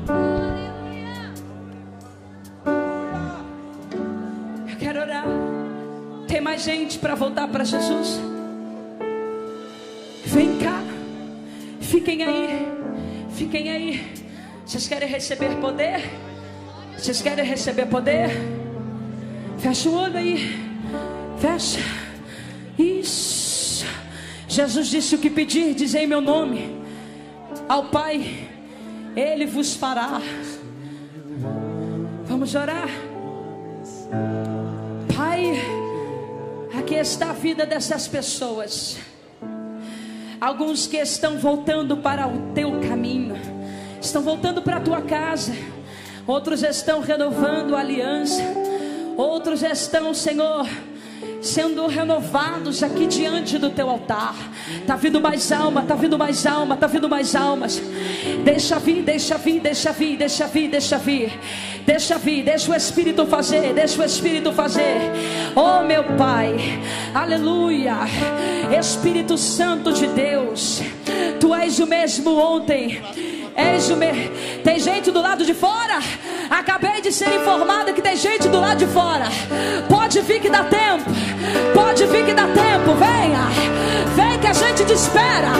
Fiquem aí. Fiquem aí. Vocês querem receber poder? Vocês querem receber poder? Fecha o olho aí. Fecha. Isso. Jesus disse: O que pedir, dizei em meu nome. Ao Pai, Ele vos fará. Vamos orar. Pai, aqui está a vida dessas pessoas. Alguns que estão voltando para o teu caminho, estão voltando para a tua casa. Outros estão renovando a aliança. Outros estão, Senhor, sendo renovados aqui diante do teu altar. Tá vindo mais alma, tá vindo mais alma, tá vindo mais almas. Deixa vir, deixa vir, deixa vir, deixa vir, deixa vir. Deixa vir, deixa o Espírito fazer, deixa o Espírito fazer. Oh, meu Pai, aleluia. Espírito Santo de Deus, tu és o mesmo ontem. És o me... Tem gente do lado de fora? Acabei de ser informada que tem gente do lado de fora. Pode vir que dá tempo. Pode vir que dá tempo. Venha. Vem que a gente te espera.